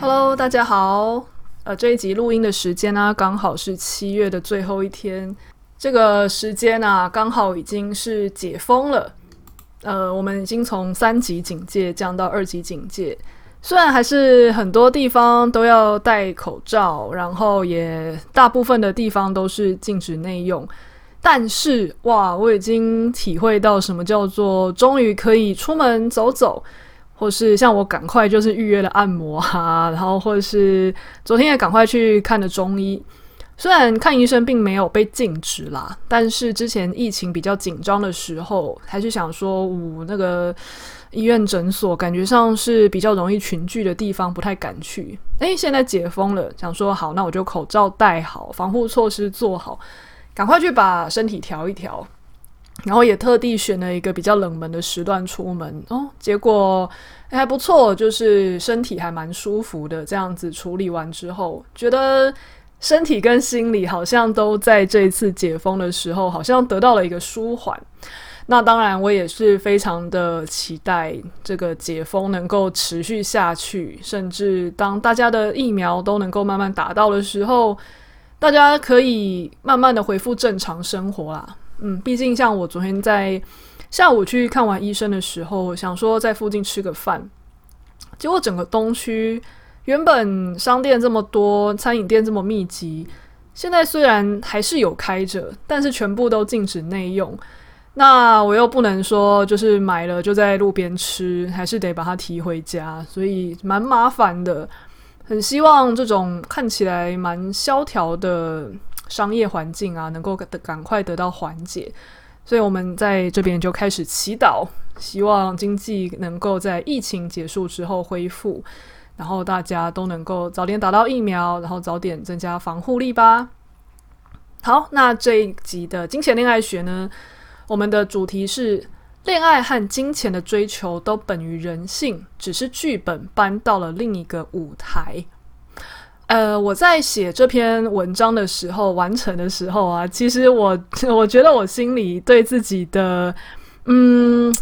Hello，大家好。呃，这一集录音的时间呢，刚好是七月的最后一天。这个时间呢，刚好已经是解封了。呃，我们已经从三级警戒降到二级警戒。虽然还是很多地方都要戴口罩，然后也大部分的地方都是禁止内用，但是哇，我已经体会到什么叫做终于可以出门走走，或是像我赶快就是预约了按摩啊，然后或者是昨天也赶快去看了中医。虽然看医生并没有被禁止啦，但是之前疫情比较紧张的时候，还是想说，我那个。医院诊所感觉上是比较容易群聚的地方，不太敢去。诶，现在解封了，想说好，那我就口罩戴好，防护措施做好，赶快去把身体调一调。然后也特地选了一个比较冷门的时段出门哦，结果还不错，就是身体还蛮舒服的。这样子处理完之后，觉得身体跟心理好像都在这一次解封的时候，好像得到了一个舒缓。那当然，我也是非常的期待这个解封能够持续下去，甚至当大家的疫苗都能够慢慢打到的时候，大家可以慢慢的恢复正常生活啦。嗯，毕竟像我昨天在下午去看完医生的时候，想说在附近吃个饭，结果整个东区原本商店这么多，餐饮店这么密集，现在虽然还是有开着，但是全部都禁止内用。那我又不能说就是买了就在路边吃，还是得把它提回家，所以蛮麻烦的。很希望这种看起来蛮萧条的商业环境啊，能够赶快得到缓解。所以我们在这边就开始祈祷，希望经济能够在疫情结束之后恢复，然后大家都能够早点打到疫苗，然后早点增加防护力吧。好，那这一集的金钱恋爱学呢，我们的主题是恋爱和金钱的追求都本于人性，只是剧本搬到了另一个舞台。呃，我在写这篇文章的时候，完成的时候啊，其实我 我觉得我心里对自己的嗯，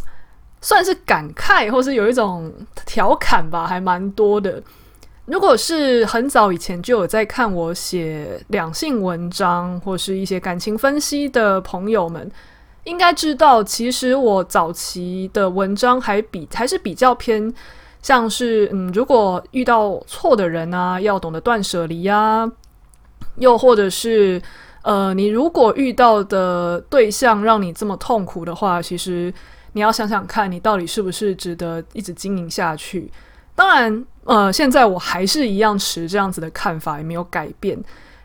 算是感慨，或是有一种调侃吧，还蛮多的。如果是很早以前就有在看我写两性文章或是一些感情分析的朋友们。应该知道，其实我早期的文章还比还是比较偏，像是嗯，如果遇到错的人啊，要懂得断舍离呀，又或者是呃，你如果遇到的对象让你这么痛苦的话，其实你要想想看，你到底是不是值得一直经营下去？当然，呃，现在我还是一样持这样子的看法，也没有改变。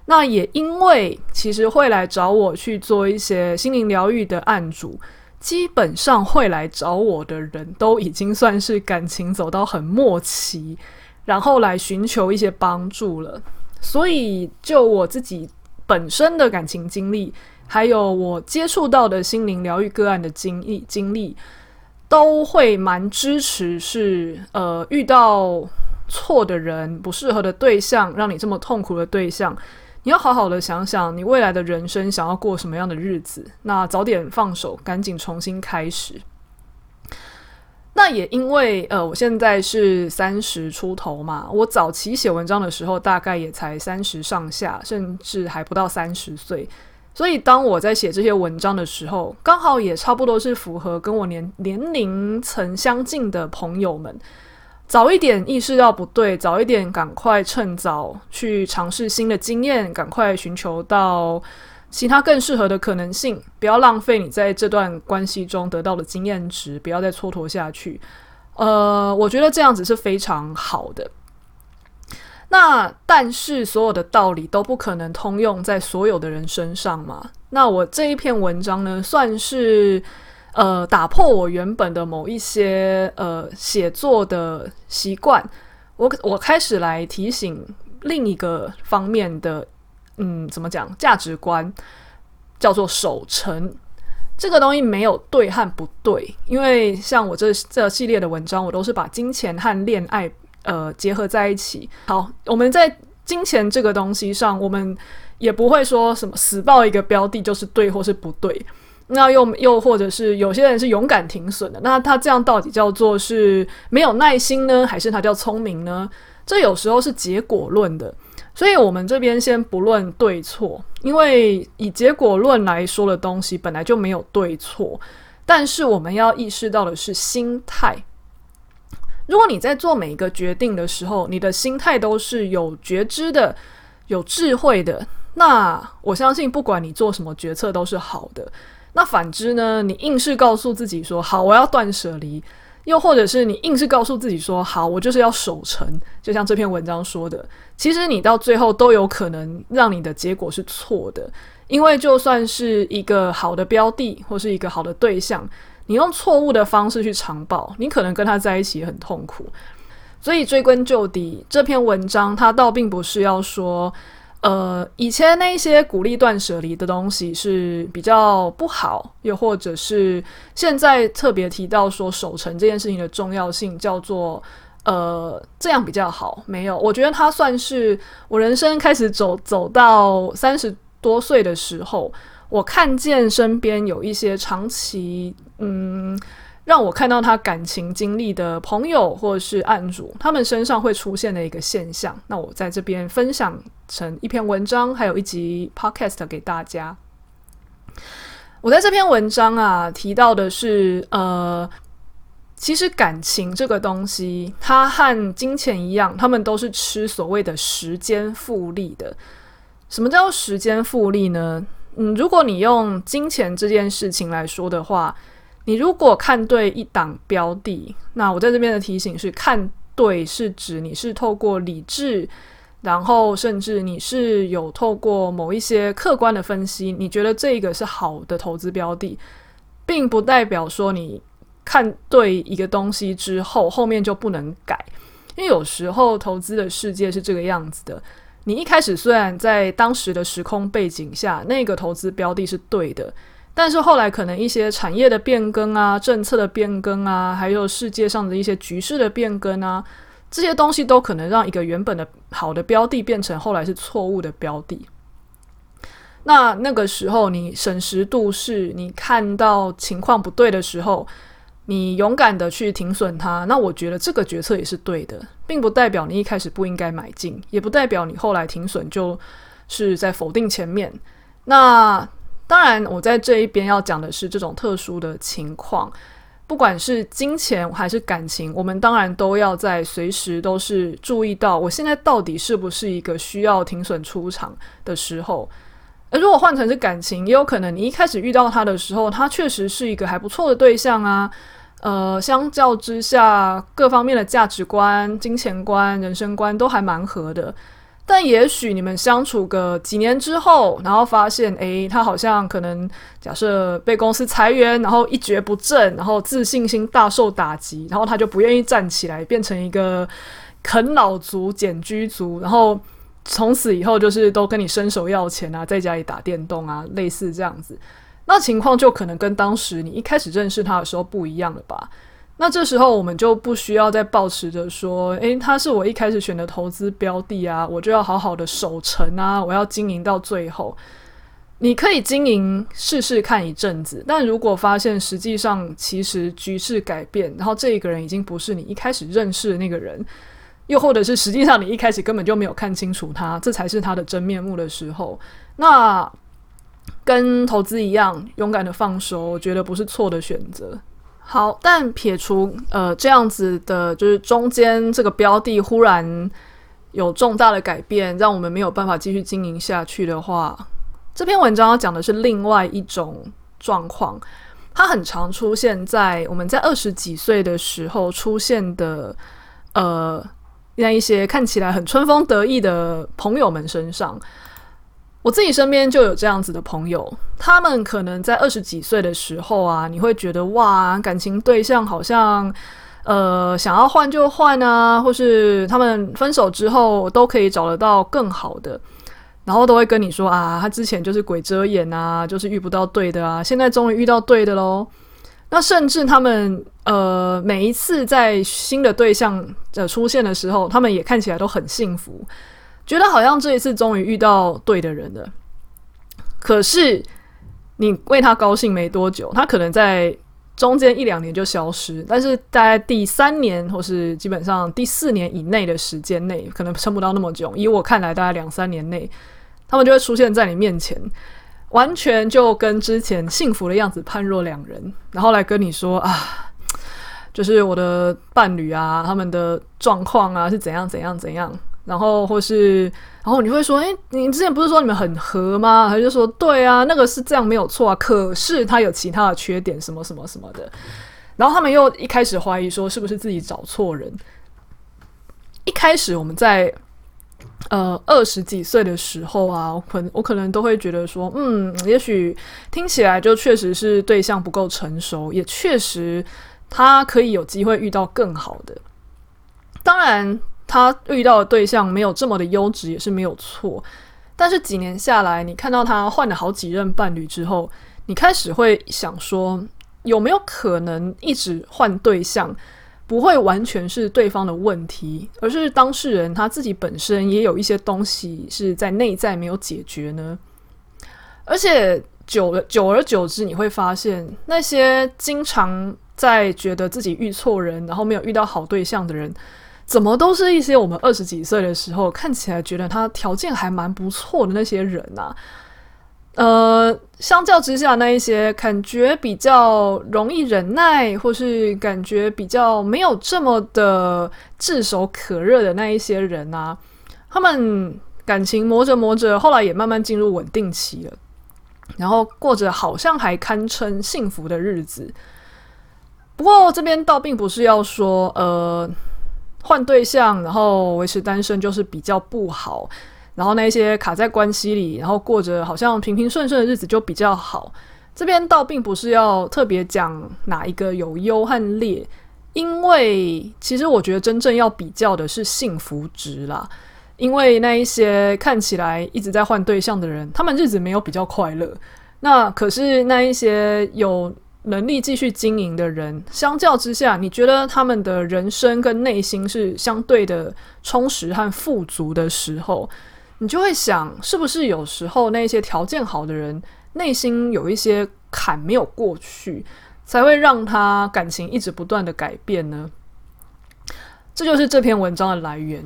那也因为，其实会来找我去做一些心灵疗愈的案主，基本上会来找我的人都已经算是感情走到很末期，然后来寻求一些帮助了。所以，就我自己本身的感情经历，还有我接触到的心灵疗愈个案的经历经历，都会蛮支持，是呃遇到错的人、不适合的对象，让你这么痛苦的对象。你要好好的想想，你未来的人生想要过什么样的日子？那早点放手，赶紧重新开始。那也因为呃，我现在是三十出头嘛，我早期写文章的时候大概也才三十上下，甚至还不到三十岁。所以当我在写这些文章的时候，刚好也差不多是符合跟我年年龄层相近的朋友们。早一点意识到不对，早一点赶快趁早去尝试新的经验，赶快寻求到其他更适合的可能性，不要浪费你在这段关系中得到的经验值，不要再蹉跎下去。呃，我觉得这样子是非常好的。那但是所有的道理都不可能通用在所有的人身上嘛？那我这一篇文章呢，算是。呃打破我原本的某一些呃写作的习惯，我我开始来提醒另一个方面的，嗯，怎么讲价值观，叫做守成。这个东西没有对和不对，因为像我这这系列的文章，我都是把金钱和恋爱呃结合在一起。好，我们在金钱这个东西上，我们也不会说什么死抱一个标的就是对或是不对。那又又或者是有些人是勇敢停损的，那他这样到底叫做是没有耐心呢，还是他叫聪明呢？这有时候是结果论的。所以，我们这边先不论对错，因为以结果论来说的东西本来就没有对错。但是，我们要意识到的是心态。如果你在做每一个决定的时候，你的心态都是有觉知的、有智慧的，那我相信，不管你做什么决策都是好的。那反之呢？你硬是告诉自己说：“好，我要断舍离。”又或者是你硬是告诉自己说：“好，我就是要守成。”就像这篇文章说的，其实你到最后都有可能让你的结果是错的，因为就算是一个好的标的或是一个好的对象，你用错误的方式去长抱，你可能跟他在一起很痛苦。所以追根究底，这篇文章它倒并不是要说。呃，以前那些鼓励断舍离的东西是比较不好，又或者是现在特别提到说守成这件事情的重要性，叫做呃这样比较好。没有，我觉得它算是我人生开始走走到三十多岁的时候，我看见身边有一些长期嗯。让我看到他感情经历的朋友或者是案主，他们身上会出现的一个现象。那我在这边分享成一篇文章，还有一集 podcast 给大家。我在这篇文章啊提到的是，呃，其实感情这个东西，它和金钱一样，他们都是吃所谓的时间复利的。什么叫时间复利呢？嗯，如果你用金钱这件事情来说的话。你如果看对一档标的，那我在这边的提醒是：看对是指你是透过理智，然后甚至你是有透过某一些客观的分析，你觉得这个是好的投资标的，并不代表说你看对一个东西之后，后面就不能改。因为有时候投资的世界是这个样子的：你一开始虽然在当时的时空背景下，那个投资标的是对的。但是后来可能一些产业的变更啊，政策的变更啊，还有世界上的一些局势的变更啊，这些东西都可能让一个原本的好的标的变成后来是错误的标的。那那个时候你审时度势，你看到情况不对的时候，你勇敢的去停损它，那我觉得这个决策也是对的，并不代表你一开始不应该买进，也不代表你后来停损就是在否定前面。那。当然，我在这一边要讲的是这种特殊的情况，不管是金钱还是感情，我们当然都要在随时都是注意到，我现在到底是不是一个需要停损出场的时候。而如果换成是感情，也有可能你一开始遇到他的时候，他确实是一个还不错的对象啊。呃，相较之下，各方面的价值观、金钱观、人生观都还蛮合的。但也许你们相处个几年之后，然后发现，诶，他好像可能假设被公司裁员，然后一蹶不振，然后自信心大受打击，然后他就不愿意站起来，变成一个啃老族、茧居族，然后从此以后就是都跟你伸手要钱啊，在家里打电动啊，类似这样子，那情况就可能跟当时你一开始认识他的时候不一样了吧？那这时候我们就不需要再抱持着说，诶，他是我一开始选的投资标的啊，我就要好好的守成啊，我要经营到最后。你可以经营试试看一阵子，但如果发现实际上其实局势改变，然后这一个人已经不是你一开始认识的那个人，又或者是实际上你一开始根本就没有看清楚他，这才是他的真面目的时候，那跟投资一样，勇敢的放手，我觉得不是错的选择。好，但撇除呃这样子的，就是中间这个标的忽然有重大的改变，让我们没有办法继续经营下去的话，这篇文章要讲的是另外一种状况，它很常出现在我们在二十几岁的时候出现的，呃，那一些看起来很春风得意的朋友们身上。我自己身边就有这样子的朋友，他们可能在二十几岁的时候啊，你会觉得哇，感情对象好像呃想要换就换啊，或是他们分手之后都可以找得到更好的，然后都会跟你说啊，他之前就是鬼遮眼啊，就是遇不到对的啊，现在终于遇到对的喽。那甚至他们呃每一次在新的对象的出现的时候，他们也看起来都很幸福。觉得好像这一次终于遇到对的人了，可是你为他高兴没多久，他可能在中间一两年就消失，但是在第三年或是基本上第四年以内的时间内，可能撑不到那么久。以我看来，大概两三年内，他们就会出现在你面前，完全就跟之前幸福的样子判若两人，然后来跟你说啊，就是我的伴侣啊，他们的状况啊是怎样怎样怎样。然后或是，然后你会说，哎，你之前不是说你们很合吗？他就说，对啊，那个是这样没有错啊。可是他有其他的缺点，什么什么什么的。然后他们又一开始怀疑说，是不是自己找错人？一开始我们在呃二十几岁的时候啊，我可能我可能都会觉得说，嗯，也许听起来就确实是对象不够成熟，也确实他可以有机会遇到更好的。当然。他遇到的对象没有这么的优质也是没有错，但是几年下来，你看到他换了好几任伴侣之后，你开始会想说，有没有可能一直换对象不会完全是对方的问题，而是当事人他自己本身也有一些东西是在内在没有解决呢？而且久了，久而久之，你会发现那些经常在觉得自己遇错人，然后没有遇到好对象的人。怎么都是一些我们二十几岁的时候看起来觉得他条件还蛮不错的那些人啊，呃，相较之下，那一些感觉比较容易忍耐，或是感觉比较没有这么的炙手可热的那一些人啊，他们感情磨着磨着，后来也慢慢进入稳定期了，然后过着好像还堪称幸福的日子。不过这边倒并不是要说，呃。换对象，然后维持单身就是比较不好。然后那一些卡在关系里，然后过着好像平平顺顺的日子就比较好。这边倒并不是要特别讲哪一个有优和劣，因为其实我觉得真正要比较的是幸福值啦。因为那一些看起来一直在换对象的人，他们日子没有比较快乐。那可是那一些有。能力继续经营的人，相较之下，你觉得他们的人生跟内心是相对的充实和富足的时候，你就会想，是不是有时候那些条件好的人，内心有一些坎没有过去，才会让他感情一直不断的改变呢？这就是这篇文章的来源。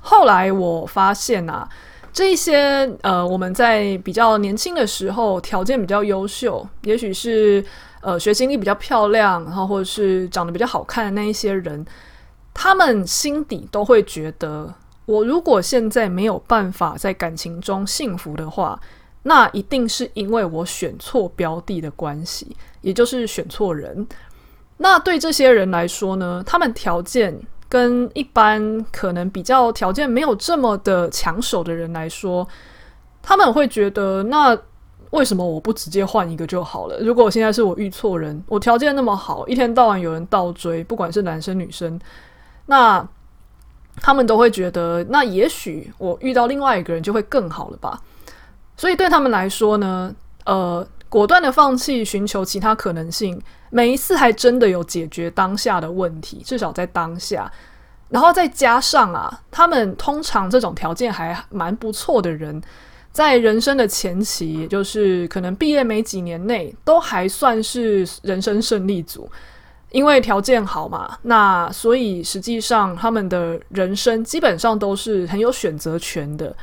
后来我发现啊，这一些呃，我们在比较年轻的时候，条件比较优秀，也许是。呃，学经历比较漂亮，然后或者是长得比较好看的那一些人，他们心底都会觉得，我如果现在没有办法在感情中幸福的话，那一定是因为我选错标的的关系，也就是选错人。那对这些人来说呢，他们条件跟一般可能比较条件没有这么的抢手的人来说，他们会觉得那。为什么我不直接换一个就好了？如果我现在是我遇错人，我条件那么好，一天到晚有人倒追，不管是男生女生，那他们都会觉得，那也许我遇到另外一个人就会更好了吧？所以对他们来说呢，呃，果断的放弃，寻求其他可能性，每一次还真的有解决当下的问题，至少在当下。然后再加上啊，他们通常这种条件还蛮不错的人。在人生的前期，就是可能毕业没几年内，都还算是人生胜利组，因为条件好嘛。那所以实际上他们的人生基本上都是很有选择权的，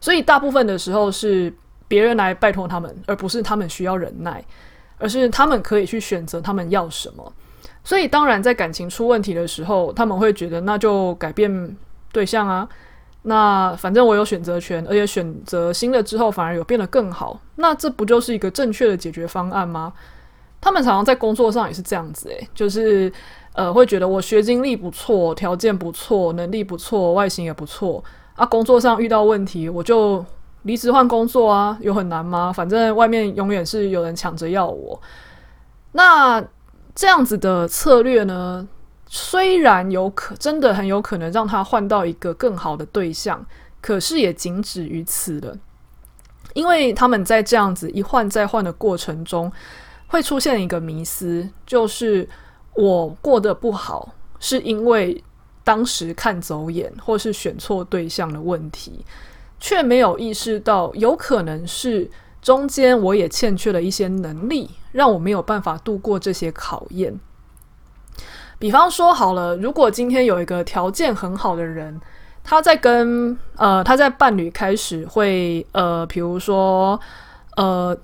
所以大部分的时候是别人来拜托他们，而不是他们需要忍耐，而是他们可以去选择他们要什么。所以当然，在感情出问题的时候，他们会觉得那就改变对象啊。那反正我有选择权，而且选择新的之后反而有变得更好，那这不就是一个正确的解决方案吗？他们常常在工作上也是这样子，诶，就是呃会觉得我学经历不错，条件不错，能力不错，外形也不错啊，工作上遇到问题我就离职换工作啊，有很难吗？反正外面永远是有人抢着要我。那这样子的策略呢，虽然有可真的很有可能让他换到一个更好的对象，可是也仅止于此了。因为他们在这样子一换再换的过程中，会出现一个迷思，就是我过得不好，是因为当时看走眼或是选错对象的问题。却没有意识到，有可能是中间我也欠缺了一些能力，让我没有办法度过这些考验。比方说，好了，如果今天有一个条件很好的人，他在跟呃他在伴侣开始会呃，比如说呃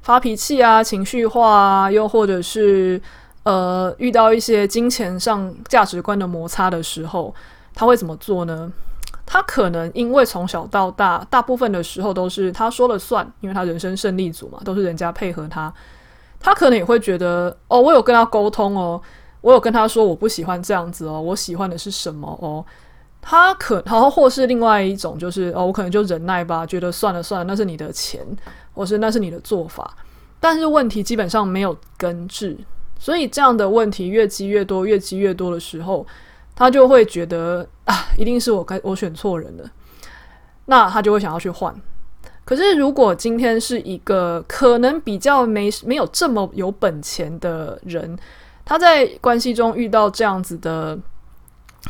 发脾气啊、情绪化啊，又或者是呃遇到一些金钱上价值观的摩擦的时候，他会怎么做呢？他可能因为从小到大，大部分的时候都是他说了算，因为他人生胜利组嘛，都是人家配合他。他可能也会觉得，哦，我有跟他沟通哦，我有跟他说我不喜欢这样子哦，我喜欢的是什么哦。他可，然后或是另外一种，就是哦，我可能就忍耐吧，觉得算了算了，那是你的钱，或是那是你的做法。但是问题基本上没有根治，所以这样的问题越积越多，越积越多的时候。他就会觉得啊，一定是我该我选错人了，那他就会想要去换。可是如果今天是一个可能比较没没有这么有本钱的人，他在关系中遇到这样子的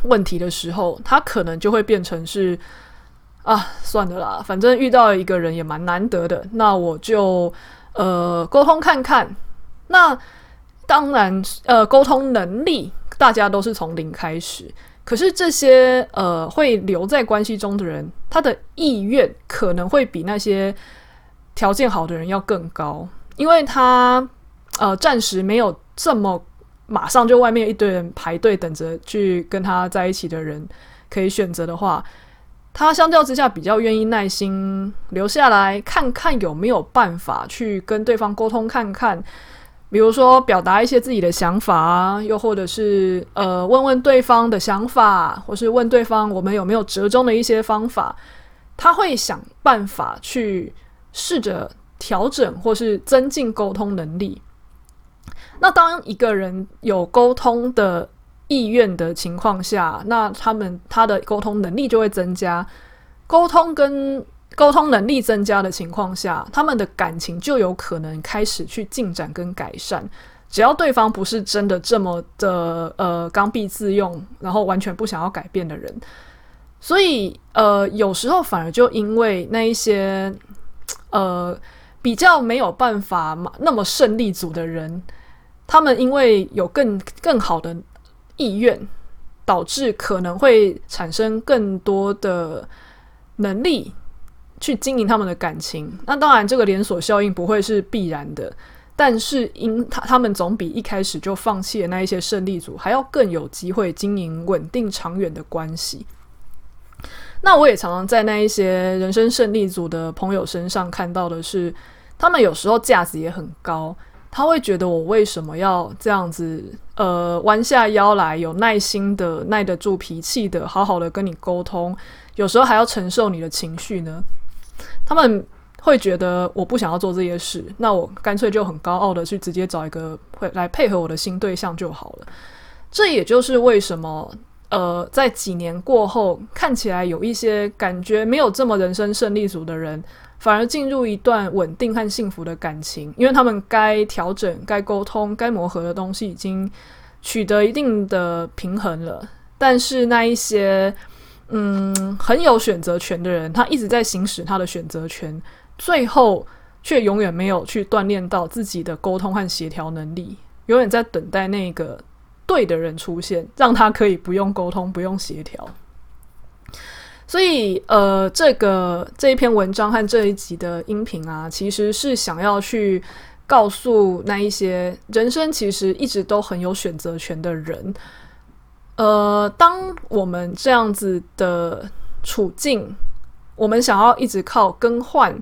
问题的时候，他可能就会变成是啊，算了啦，反正遇到一个人也蛮难得的，那我就呃沟通看看。那当然，呃，沟通能力。大家都是从零开始，可是这些呃会留在关系中的人，他的意愿可能会比那些条件好的人要更高，因为他呃暂时没有这么马上就外面一堆人排队等着去跟他在一起的人可以选择的话，他相较之下比较愿意耐心留下来看看有没有办法去跟对方沟通看看。比如说，表达一些自己的想法啊，又或者是呃，问问对方的想法，或是问对方我们有没有折中的一些方法，他会想办法去试着调整或是增进沟通能力。那当一个人有沟通的意愿的情况下，那他们他的沟通能力就会增加，沟通跟。沟通能力增加的情况下，他们的感情就有可能开始去进展跟改善。只要对方不是真的这么的呃刚愎自用，然后完全不想要改变的人，所以呃有时候反而就因为那一些呃比较没有办法那么胜利组的人，他们因为有更更好的意愿，导致可能会产生更多的能力。去经营他们的感情，那当然这个连锁效应不会是必然的，但是因他他们总比一开始就放弃的那一些胜利组还要更有机会经营稳定长远的关系。那我也常常在那一些人生胜利组的朋友身上看到的是，他们有时候架子也很高，他会觉得我为什么要这样子，呃，弯下腰来，有耐心的耐得住脾气的，好好的跟你沟通，有时候还要承受你的情绪呢？他们会觉得我不想要做这些事，那我干脆就很高傲的去直接找一个会来配合我的新对象就好了。这也就是为什么，呃，在几年过后，看起来有一些感觉没有这么人生胜利组的人，反而进入一段稳定和幸福的感情，因为他们该调整、该沟通、该磨合的东西已经取得一定的平衡了。但是那一些。嗯，很有选择权的人，他一直在行使他的选择权，最后却永远没有去锻炼到自己的沟通和协调能力，永远在等待那个对的人出现，让他可以不用沟通、不用协调。所以，呃，这个这一篇文章和这一集的音频啊，其实是想要去告诉那一些人生其实一直都很有选择权的人。呃，当我们这样子的处境，我们想要一直靠更换，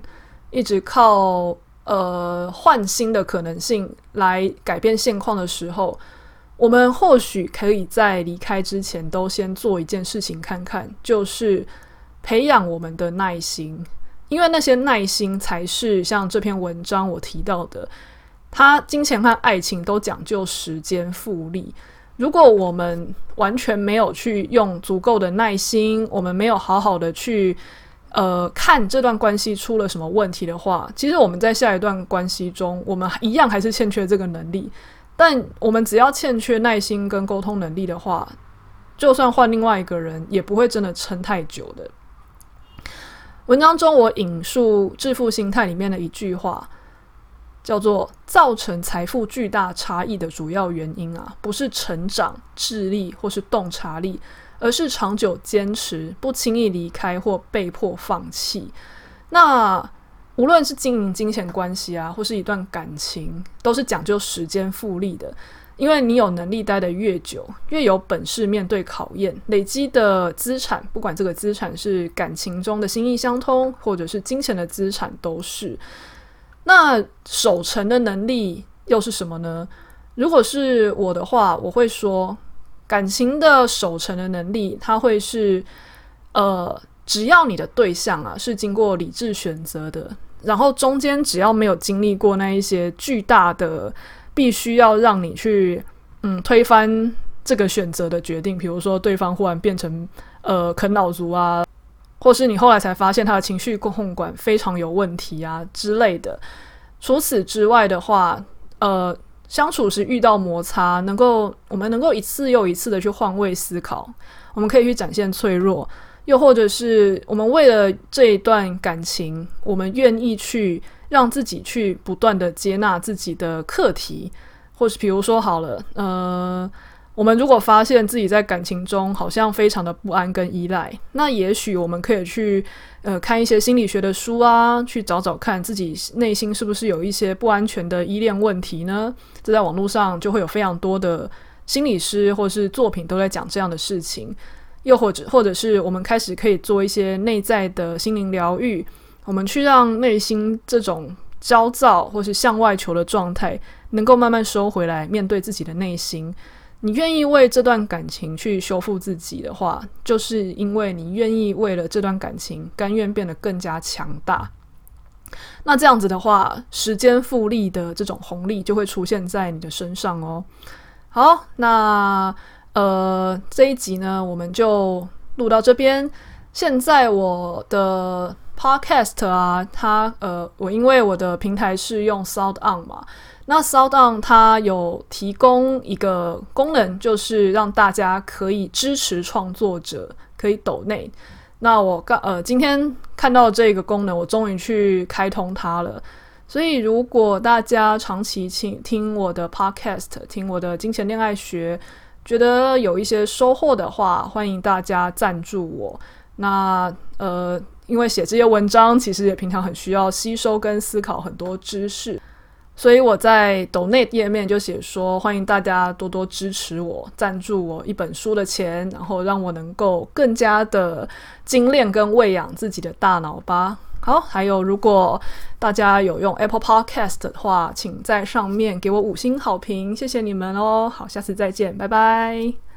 一直靠呃换新的可能性来改变现况的时候，我们或许可以在离开之前都先做一件事情看看，就是培养我们的耐心，因为那些耐心才是像这篇文章我提到的，他金钱和爱情都讲究时间复利。如果我们完全没有去用足够的耐心，我们没有好好的去呃看这段关系出了什么问题的话，其实我们在下一段关系中，我们一样还是欠缺这个能力。但我们只要欠缺耐心跟沟通能力的话，就算换另外一个人，也不会真的撑太久的。文章中我引述《致富心态》里面的一句话。叫做造成财富巨大差异的主要原因啊，不是成长、智力或是洞察力，而是长久坚持、不轻易离开或被迫放弃。那无论是经营金钱关系啊，或是一段感情，都是讲究时间复利的。因为你有能力待得越久，越有本事面对考验，累积的资产，不管这个资产是感情中的心意相通，或者是金钱的资产，都是。那守成的能力又是什么呢？如果是我的话，我会说，感情的守成的能力，它会是，呃，只要你的对象啊是经过理智选择的，然后中间只要没有经历过那一些巨大的，必须要让你去，嗯，推翻这个选择的决定，比如说对方忽然变成，呃，啃老族啊。或是你后来才发现他的情绪共控管非常有问题啊之类的。除此之外的话，呃，相处时遇到摩擦，能够我们能够一次又一次的去换位思考，我们可以去展现脆弱，又或者是我们为了这一段感情，我们愿意去让自己去不断的接纳自己的课题，或是比如说好了，呃。我们如果发现自己在感情中好像非常的不安跟依赖，那也许我们可以去呃看一些心理学的书啊，去找找看自己内心是不是有一些不安全的依恋问题呢？这在网络上就会有非常多的心理师或是作品都在讲这样的事情，又或者或者是我们开始可以做一些内在的心灵疗愈，我们去让内心这种焦躁或是向外求的状态能够慢慢收回来，面对自己的内心。你愿意为这段感情去修复自己的话，就是因为你愿意为了这段感情甘愿变得更加强大。那这样子的话，时间复利的这种红利就会出现在你的身上哦。好，那呃这一集呢，我们就录到这边。现在我的 podcast 啊，它呃，我因为我的平台是用 Sound On 嘛。那 SoundOn 它有提供一个功能，就是让大家可以支持创作者，可以抖内。那我刚呃今天看到这个功能，我终于去开通它了。所以如果大家长期听听我的 Podcast，听我的金钱恋爱学，觉得有一些收获的话，欢迎大家赞助我。那呃，因为写这些文章，其实也平常很需要吸收跟思考很多知识。所以我在 Donate 页面就写说，欢迎大家多多支持我，赞助我一本书的钱，然后让我能够更加的精炼跟喂养自己的大脑吧。好，还有如果大家有用 Apple Podcast 的话，请在上面给我五星好评，谢谢你们哦。好，下次再见，拜拜。